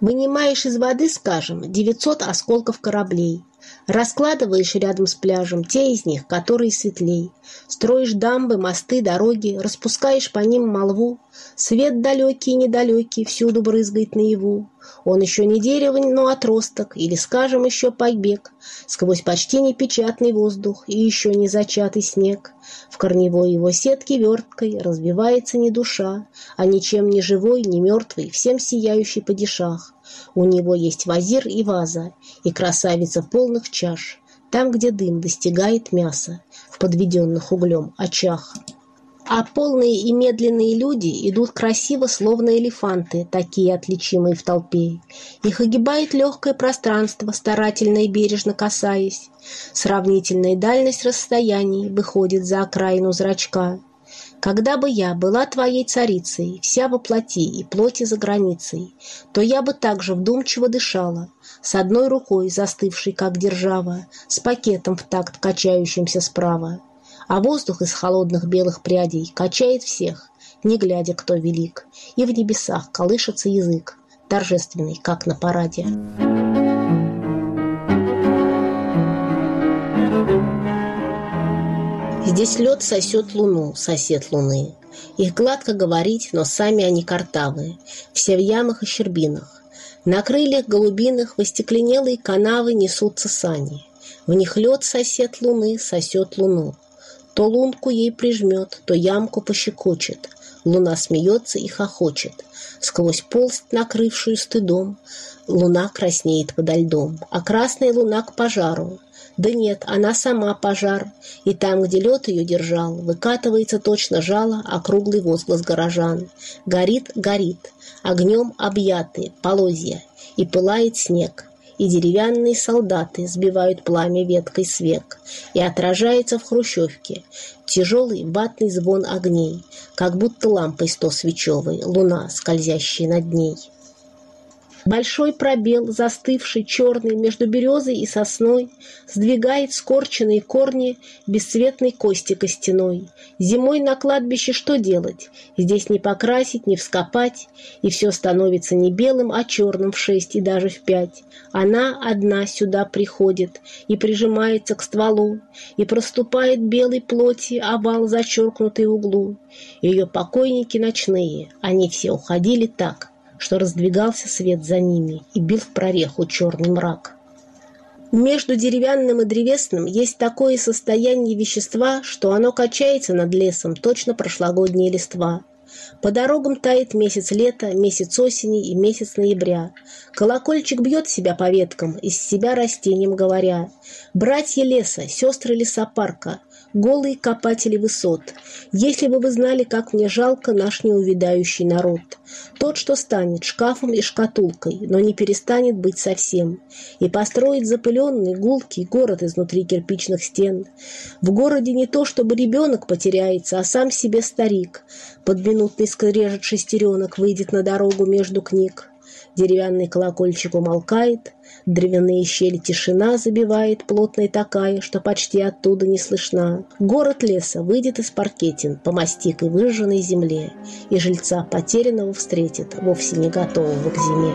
Speaker 5: Вынимаешь из воды, скажем, 900 осколков кораблей. Раскладываешь рядом с пляжем те из них, которые светлей. Строишь дамбы, мосты, дороги, распускаешь по ним молву. Свет далекий и недалекий всюду брызгает наяву. Он еще не дерево, но отросток, или, скажем, еще побег. Сквозь почти непечатный воздух и еще не зачатый снег. В корневой его сетке верткой развивается не душа, а ничем не живой, не мертвый, всем сияющий по дешах. У него есть вазир и ваза, и красавица полных чаш, там, где дым достигает мяса, в подведенных углем очах. А полные и медленные люди идут красиво, словно элефанты, такие отличимые в толпе. Их огибает легкое пространство, старательно и бережно касаясь. Сравнительная дальность расстояний выходит за окраину зрачка. Когда бы я была твоей царицей, вся во плоти и плоти за границей, то я бы также вдумчиво дышала, с одной рукой застывшей, как держава, с пакетом в такт качающимся справа. А воздух из холодных белых прядей качает всех, не глядя, кто велик, и в небесах колышется язык, торжественный, как на параде. Здесь лед сосет луну, сосед луны. Их гладко говорить, но сами они картавые, все в ямах и щербинах. На крыльях голубиных в остекленелые канавы несутся сани. В них лед сосед луны сосет луну. То лунку ей прижмет, то ямку пощекочет. Луна смеется и хохочет. Сквозь полсть, накрывшую стыдом, луна краснеет подо льдом, а красная луна к пожару. Да нет, она сама пожар, и там, где лед ее держал, выкатывается точно жало округлый возглас горожан. Горит, горит, огнем объяты, полозья, и пылает снег, и деревянные солдаты сбивают пламя веткой с век, и отражается в хрущевке тяжелый ватный звон огней, как будто лампой сто свечевой, луна, скользящая над ней. Большой пробел, застывший черный между березой и сосной, сдвигает скорченные корни бесцветной кости костяной. Зимой на кладбище что делать? Здесь не покрасить, не вскопать, и все становится не белым, а черным в шесть и даже в пять. Она одна сюда приходит и прижимается к стволу, и проступает белой плоти овал, зачеркнутый углу. Ее покойники ночные, они все уходили так — что раздвигался свет за ними и бил в прореху черный мрак. Между деревянным и древесным есть такое состояние вещества, что оно качается над лесом, точно прошлогодние листва. По дорогам тает месяц лета, месяц осени и месяц ноября. Колокольчик бьет себя по веткам, из себя растением говоря. «Братья леса, сестры лесопарка, голые копатели высот. Если бы вы знали, как мне жалко наш неувидающий народ. Тот, что станет шкафом и шкатулкой, но не перестанет быть совсем. И построит запыленный, гулкий город изнутри кирпичных стен. В городе не то, чтобы ребенок потеряется, а сам себе старик. Под минутный скрежет шестеренок выйдет на дорогу между книг. Деревянный колокольчик умолкает, Древяные щели тишина забивает, плотная такая, что почти оттуда не слышна. Город леса выйдет из паркетин по мастикой выжженной земле, и жильца потерянного встретит, вовсе не готового к зиме.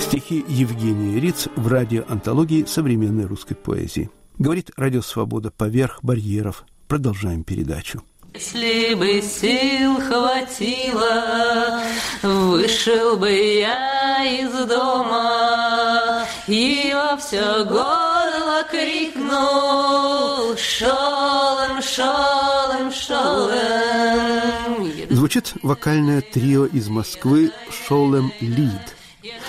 Speaker 1: Стихи Евгения Риц в радиоантологии современной русской поэзии. Говорит Радио Свобода поверх барьеров. Продолжаем передачу.
Speaker 6: Если бы сил хватило, вышел бы я из дома и во все горло крикнул «Шолем, шолем, шолем!»
Speaker 1: Звучит вокальное трио из Москвы «Шолем Лид».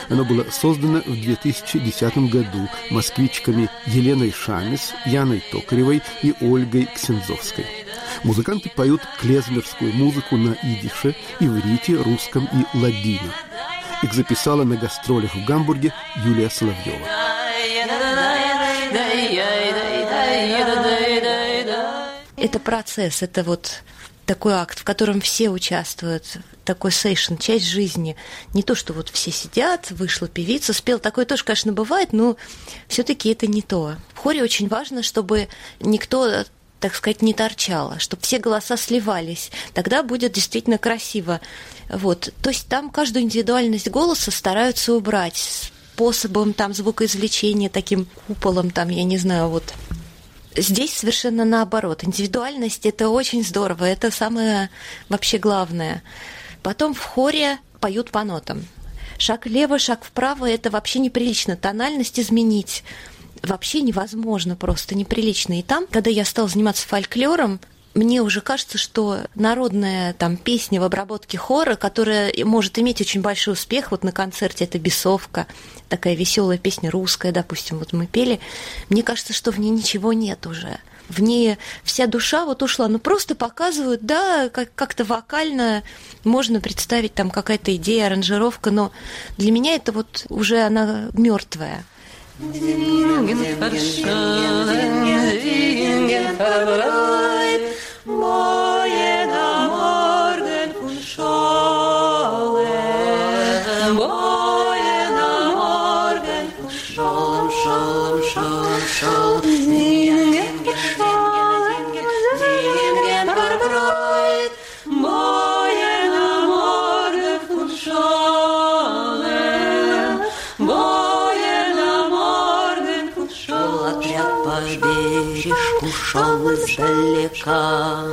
Speaker 1: Оно было создано в 2010 году москвичками Еленой Шамис, Яной Токаревой и Ольгой Ксензовской. Музыканты поют клезмерскую музыку на идише, иврите, русском и ладино. Их записала на гастролях в Гамбурге Юлия Соловьева.
Speaker 7: Это процесс, это вот такой акт, в котором все участвуют, такой сейшн, часть жизни. Не то, что вот все сидят, вышла певица, спел. Такое тоже, конечно, бывает, но все таки это не то. В хоре очень важно, чтобы никто так сказать, не торчало, чтобы все голоса сливались. Тогда будет действительно красиво. Вот. То есть там каждую индивидуальность голоса стараются убрать способом там звукоизвлечения, таким куполом, там, я не знаю, вот Здесь совершенно наоборот. Индивидуальность это очень здорово, это самое вообще главное. Потом в хоре поют по нотам. Шаг влево, шаг вправо это вообще неприлично. Тональность изменить вообще невозможно, просто неприлично. И там, когда я стала заниматься фольклором, мне уже кажется, что народная там песня в обработке хора, которая может иметь очень большой успех, вот на концерте это «Бесовка», такая веселая песня русская, допустим, вот мы пели, мне кажется, что в ней ничего нет уже. В ней вся душа вот ушла. Ну, просто показывают, да, как- как-то вокально можно представить там какая-то идея, аранжировка, но для меня это вот уже она мертвая.
Speaker 6: Ingen förstår, ingen förbröd шел издалека.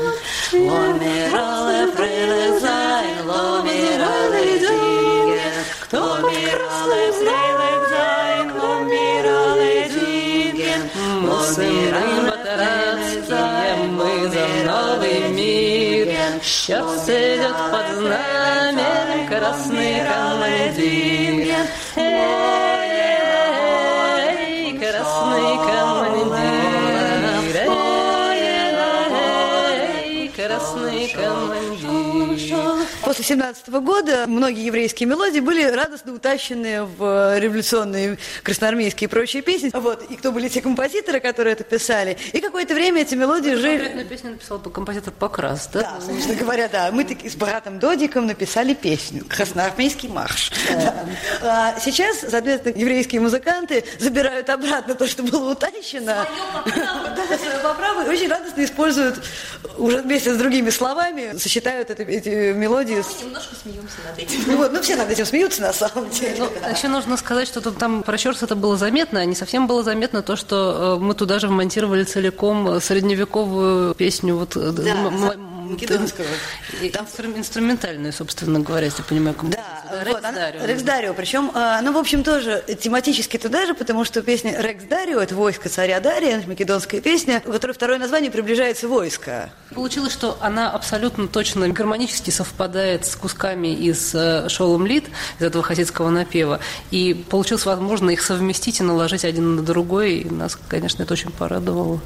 Speaker 6: Ломиралы прилезай, ломиралы диген, кто миралы прилезай, ломиралы диген. Ломиралы батарацкие, мы за новый мир. Сейчас идет под знамен красный командир. Эй, красный командир,
Speaker 8: После 17 года многие еврейские мелодии были радостно утащены в революционные красноармейские и прочие песни. Вот. И кто были те композиторы, которые это писали. И какое-то время эти мелодии жили...
Speaker 6: Конкретную песню написал композитор Покрас, да?
Speaker 8: Да, собственно говоря, да. Мы таки с братом Додиком написали песню «Красноармейский марш». Да. А сейчас, соответственно, еврейские музыканты забирают обратно то, что было утащено. Свою поправу, и очень радостно используют уже вместе с другими словами, сочетают это- эти мелодии. С-
Speaker 7: Немножко смеемся над этим.
Speaker 8: Ну вот, ну все над этим смеются на самом деле.
Speaker 6: Ну,
Speaker 8: да.
Speaker 6: еще нужно сказать, что тут там про Щорс это было заметно, а не совсем было заметно то, что э, мы туда же вмонтировали целиком средневековую песню вот э,
Speaker 8: Да,
Speaker 6: м-
Speaker 8: за-
Speaker 6: м-
Speaker 8: македонского.
Speaker 6: и- инстру- инструментальную, собственно говоря, если я понимаю,
Speaker 8: Да,
Speaker 6: композицию.
Speaker 8: вот,
Speaker 6: Рекс Дарио.
Speaker 8: Рекс Дарио. Причем, а, ну, в общем, тоже тематически туда же, потому что песня Рекс Дарио, это войско царя Дария, македонская песня, у которой второе название приближается войско.
Speaker 6: Получилось, что она абсолютно точно гармонически совпадает с кусками из э, Шолом Лид, из этого хасидского напева. И получилось возможно их совместить и наложить один на другой. И нас, конечно, это очень порадовало.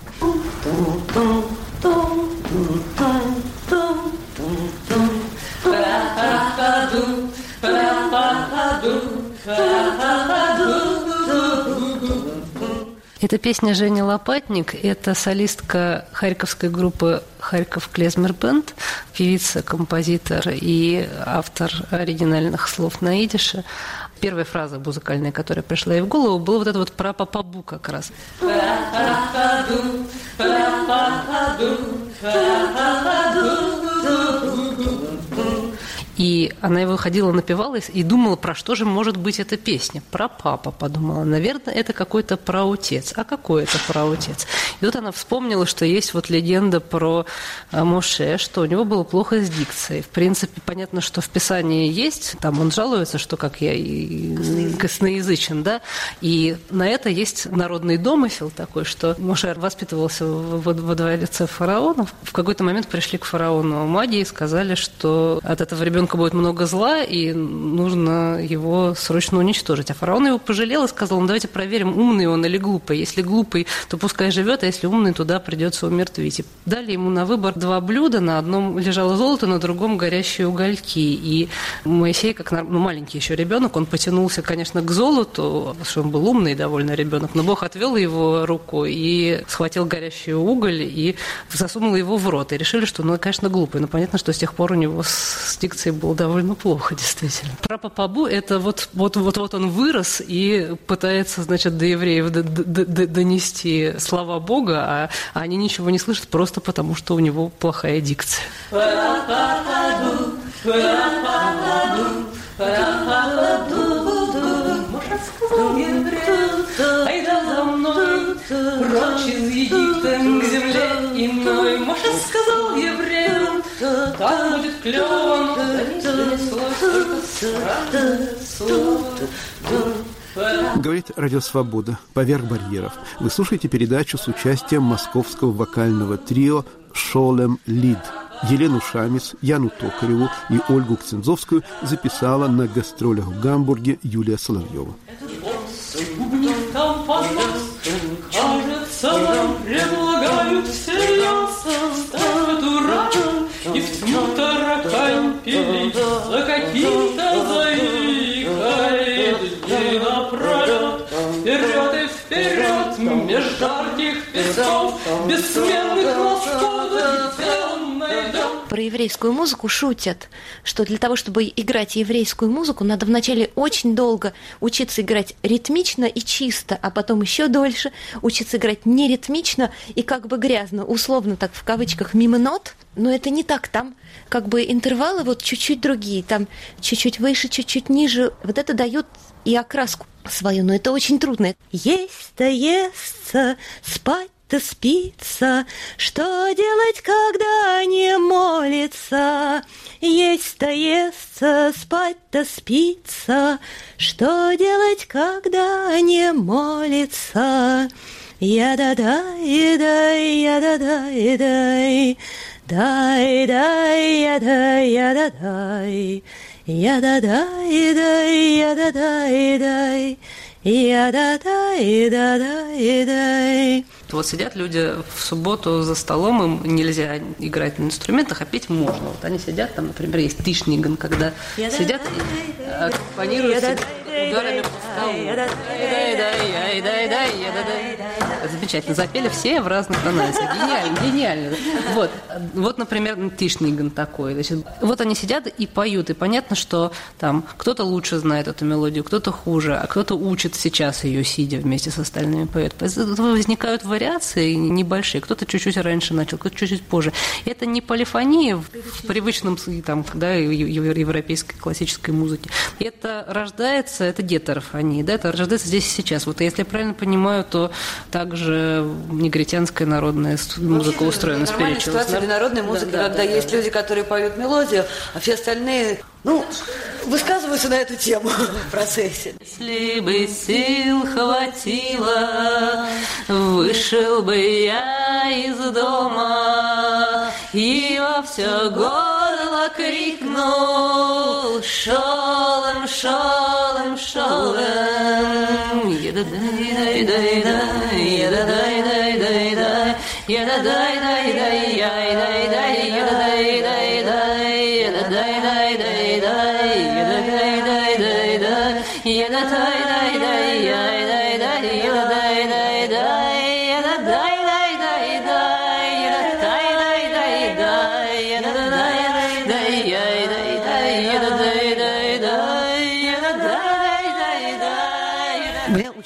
Speaker 6: Эта песня Женя Лопатник. Это солистка харьковской группы Харьков Клезмер Бенд, певица, композитор и автор оригинальных слов на идише. Первая фраза музыкальная, которая пришла ей в голову, была вот это вот про папабу как раз. И она его ходила, напевала и думала, про что же может быть эта песня. Про папа подумала. Наверное, это какой-то праотец. А какой это праотец? И вот она вспомнила, что есть вот легенда про э, Моше, что у него было плохо с дикцией. В принципе, понятно, что в Писании есть, там он жалуется, что как я и косноязычен, да, и на это есть народный домысел такой, что Моше воспитывался во, во дворце фараонов. В какой-то момент пришли к фараону маги и сказали, что от этого ребенка будет много зла, и нужно его срочно уничтожить. А фараон его пожалел и сказал, ну давайте проверим, умный он или глупый. Если глупый, то пускай живет, а если умный, туда придется умертвить. И дали ему на выбор два блюда, на одном лежало золото, на другом горящие угольки. И Моисей, как ну, маленький еще ребенок, он потянулся, конечно, к золоту, потому что он был умный довольно ребенок, но Бог отвел его руку и схватил горящий уголь и засунул его в рот. И решили, что, ну, конечно, глупый. Но понятно, что с тех пор у него с с было довольно плохо, действительно. Про Папабу это вот, вот, вот, вот он вырос и пытается, значит, до евреев донести слова Бога, а они ничего не слышат просто потому, что у него плохая дикция. Айда за мной, прочь из Египта к земле иной. Маша там будет клево, но.
Speaker 1: Говорит Радио Свобода. Поверх барьеров. Вы слушаете передачу с участием московского вокального трио «Шолем Лид». Елену Шамис, Яну Токареву и Ольгу Кцензовскую записала на гастролях в Гамбурге Юлия Соловьева. Кажется, предлагают всерьез и в тьму таракань пилить за каким-то заикает дни напролет. Вперед и вперед, меж жарких песков, бессменных мостов,
Speaker 7: про еврейскую музыку шутят, что для того, чтобы играть еврейскую музыку, надо вначале очень долго учиться играть ритмично и чисто, а потом еще дольше учиться играть не ритмично и как бы грязно, условно так в кавычках мимо нот, но это не так, там как бы интервалы вот чуть-чуть другие, там чуть-чуть выше, чуть-чуть ниже, вот это дает и окраску свою, но это очень трудно. Есть-то естся, спать то спится, что делать, когда не молится? Есть-то естся, спать-то спится, что делать, когда не молится? Я-да-дай, дай, я-да-дай, дай, дай-дай, я-дай, я-да-дай, я-да-дай, дай, я-да-дай, дай, я-да-дай, да-дай, дай.
Speaker 6: Вот сидят люди в субботу за столом, им нельзя играть на инструментах, а петь можно. Вот они сидят, там, например, есть тишниган, когда сидят и аккомпанируют ударами по. Замечательно. Запели все в разных тональностях. Гениально, гениально. Вот, вот например, Тишниган такой. Значит, вот они сидят и поют, и понятно, что там кто-то лучше знает эту мелодию, кто-то хуже, а кто-то учит сейчас ее, сидя вместе с остальными поэтами. Возникают вариации небольшие. Кто-то чуть-чуть раньше начал, кто-то чуть-чуть позже. Это не полифония в привычном там, да, европейской классической музыке. Это рождается, это деторфония, да, это рождается здесь и сейчас. Вот если я правильно понимаю, то также негритянская народная музыка устроена
Speaker 8: Нормальная ситуация для народной музыки, да, когда да, есть да. люди, которые поют мелодию, а все остальные ну, высказываются на эту тему в процессе.
Speaker 6: Если бы сил хватило, вышел бы я из дома и во все горло крикнул «Шолом, шолом, шолом!» Еда-дай-дай-дай-дай, еда-дай-дай-дай-дай, еда-дай-дай-дай-дай-дай, еда-дай-дай-дай,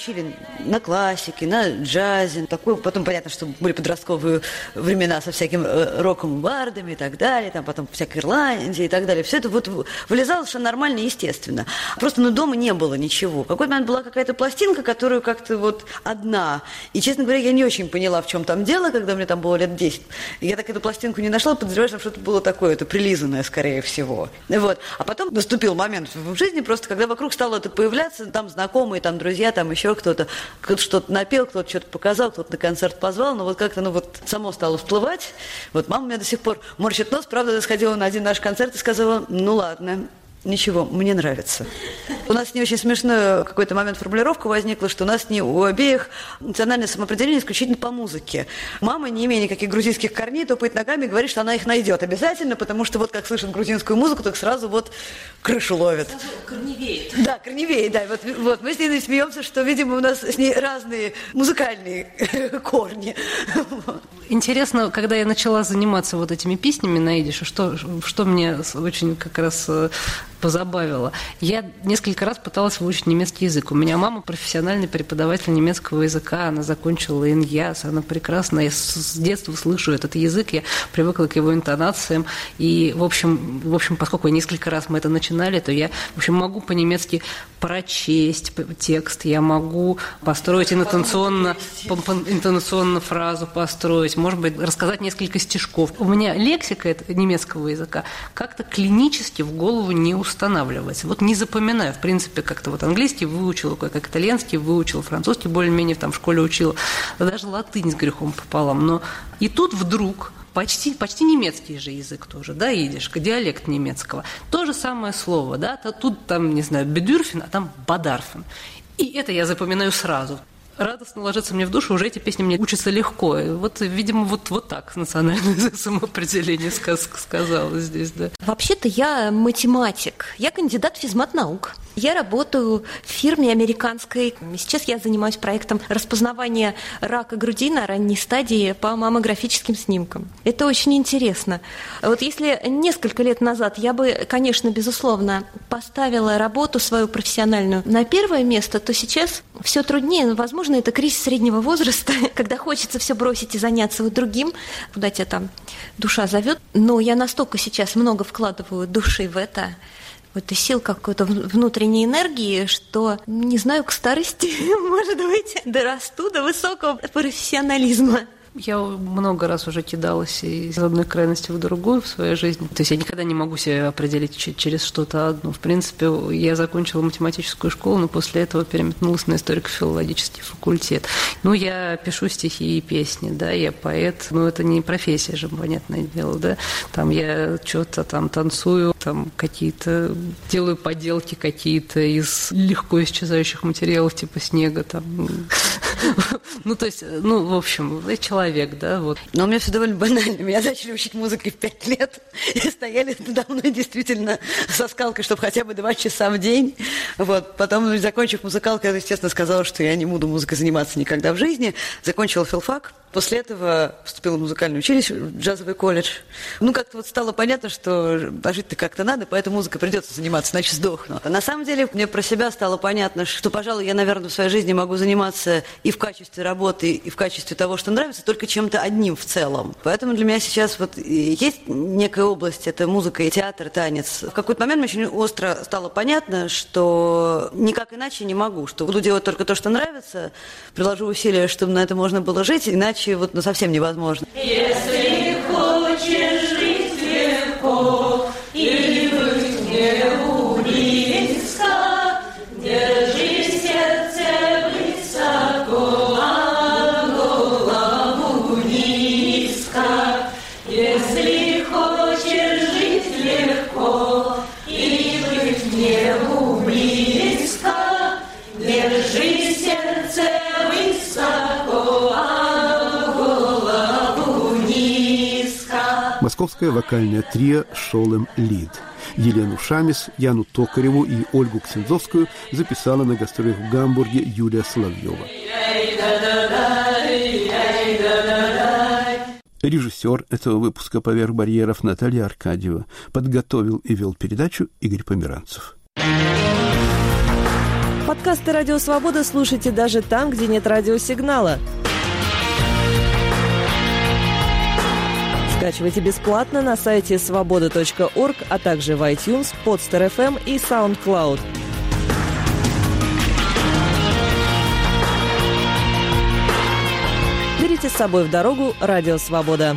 Speaker 8: учили на классике, на джазе, такой, потом понятно, что были подростковые времена со всяким э, роком, бардами и так далее, там потом всякой Ирландии и так далее. Все это вот вылезало что нормально и естественно. Просто ну, дома не было ничего. Какой-то момент была какая-то пластинка, которую как-то вот одна. И, честно говоря, я не очень поняла, в чем там дело, когда мне там было лет 10. Я так эту пластинку не нашла, подозреваю, что что-то было такое, это прилизанное, скорее всего. Вот. А потом наступил момент в жизни просто, когда вокруг стало это появляться, там знакомые, там друзья, там еще кто-то, кто-то что-то напел, кто-то что-то показал, кто-то на концерт позвал, но вот как-то, ну вот само стало всплывать. Вот мама у меня до сих пор морщит нос, правда, сходила на один наш концерт и сказала, ну ладно, ничего, мне нравится. У нас не очень смешно какой-то момент формулировка возникла, что у нас не у обеих национальное самоопределение исключительно по музыке. Мама, не имея никаких грузинских корней, топает ногами и говорит, что она их найдет обязательно, потому что вот как слышит грузинскую музыку, так сразу вот крышу ловит.
Speaker 6: Корневеет.
Speaker 8: Да, корневеет, да. Вот, вот мы с ней смеемся, что, видимо, у нас с ней разные музыкальные корни.
Speaker 6: Интересно, когда я начала заниматься вот этими песнями на идише, что, что мне очень как раз э, позабавило. Я несколько раз пыталась выучить немецкий язык. У меня мама профессиональный преподаватель немецкого языка, она закончила ИНЯС, она прекрасна. Я с детства слышу этот язык, я привыкла к его интонациям. И, в общем, в общем, поскольку несколько раз мы это начинали, то я, в общем, могу по-немецки прочесть текст, я могу построить интонационно, интонационно фразу построить, может быть, рассказать несколько стишков. У меня лексика немецкого языка как-то клинически в голову не устанавливается. Вот не запоминаю, в принципе, как-то вот английский выучила, как итальянский выучила, французский более-менее там в школе учила, даже латынь с грехом пополам. Но и тут вдруг почти, почти немецкий же язык тоже, да, идиш, диалект немецкого. То же самое слово, да, то тут там, не знаю, бедюрфин, а там бадарфин. И это я запоминаю сразу радостно ложится мне в душу, уже эти песни мне учатся легко. И вот, видимо, вот, вот так национальное самоопределение сказ сказала здесь, да.
Speaker 7: Вообще-то я математик, я кандидат физмат наук. Я работаю в фирме американской. Сейчас я занимаюсь проектом распознавания рака груди на ранней стадии по маммографическим снимкам. Это очень интересно. Вот если несколько лет назад я бы, конечно, безусловно, поставила работу свою профессиональную на первое место, то сейчас все труднее. Возможно, это кризис среднего возраста, когда хочется все бросить и заняться вот другим, куда тебя там душа зовет. Но я настолько сейчас много вкладываю души в это, какой-то сил, какой-то внутренней энергии, что, не знаю, к старости, может быть, дорасту до высокого профессионализма.
Speaker 6: Я много раз уже кидалась из одной крайности в другую в своей жизни. То есть я никогда не могу себя определить через что-то одно. В принципе, я закончила математическую школу, но после этого переметнулась на историко-филологический факультет. Ну, я пишу стихи и песни, да, я поэт, но это не профессия же, понятное дело, да. Там я что-то там танцую, там какие-то делаю поделки какие-то из легко исчезающих материалов типа снега, там. Ну, то есть, ну, в общем, человек человек, да, вот.
Speaker 8: Но у меня все довольно банально. Меня начали учить музыкой в пять лет. И стояли надо мной действительно со скалкой, чтобы хотя бы два часа в день. Вот. Потом, закончив музыкалку, я, естественно, сказала, что я не буду музыкой заниматься никогда в жизни. Закончила филфак. После этого поступила в музыкальное училище, в джазовый колледж. Ну, как-то вот стало понятно, что жить-то как-то надо, поэтому музыкой придется заниматься, иначе сдохну. А на самом деле мне про себя стало понятно, что, пожалуй, я, наверное, в своей жизни могу заниматься и в качестве работы, и в качестве того, что нравится, только чем-то одним в целом. Поэтому для меня сейчас вот есть некая область, это музыка и театр, танец. В какой-то момент мне очень остро стало понятно, что никак иначе не могу, что буду делать только то, что нравится, приложу усилия, чтобы на это можно было жить, иначе вот ну, совсем невозможно.
Speaker 9: Если хочешь
Speaker 1: Московское вокальное трио «Шолем Лид». Елену Шамис, Яну Токареву и Ольгу Ксензовскую записала на гастролях в Гамбурге Юлия Соловьева. Режиссер этого выпуска «Поверх барьеров» Наталья Аркадьева подготовил и вел передачу Игорь Померанцев.
Speaker 10: Подкасты «Радио Свобода» слушайте даже там, где нет радиосигнала – Скачивайте бесплатно на сайте свобода.орг, а также в iTunes, Podster.fm и SoundCloud. Берите с собой в дорогу «Радио Свобода».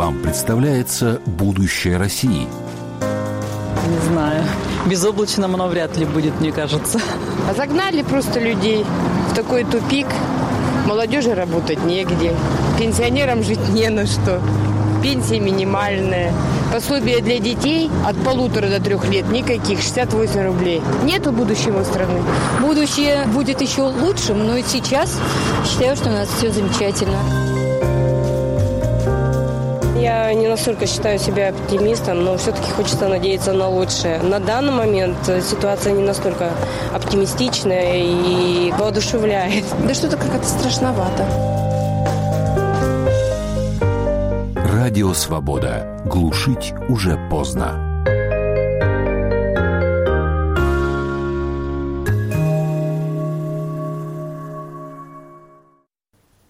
Speaker 11: Вам представляется будущее России?
Speaker 12: Не знаю. Безоблачным оно вряд ли будет, мне кажется.
Speaker 13: А загнали просто людей в такой тупик. Молодежи работать негде. Пенсионерам жить не на что. Пенсия минимальная. Пособие для детей от полутора до трех лет никаких, 68 рублей. Нету будущего страны.
Speaker 14: Будущее будет еще лучшим, но и сейчас считаю, что у нас все замечательно.
Speaker 15: Я не настолько считаю себя оптимистом, но все-таки хочется надеяться на лучшее. На данный момент ситуация не настолько оптимистичная и воодушевляет.
Speaker 16: Да что-то как-то страшновато.
Speaker 11: Радио «Свобода». Глушить уже поздно.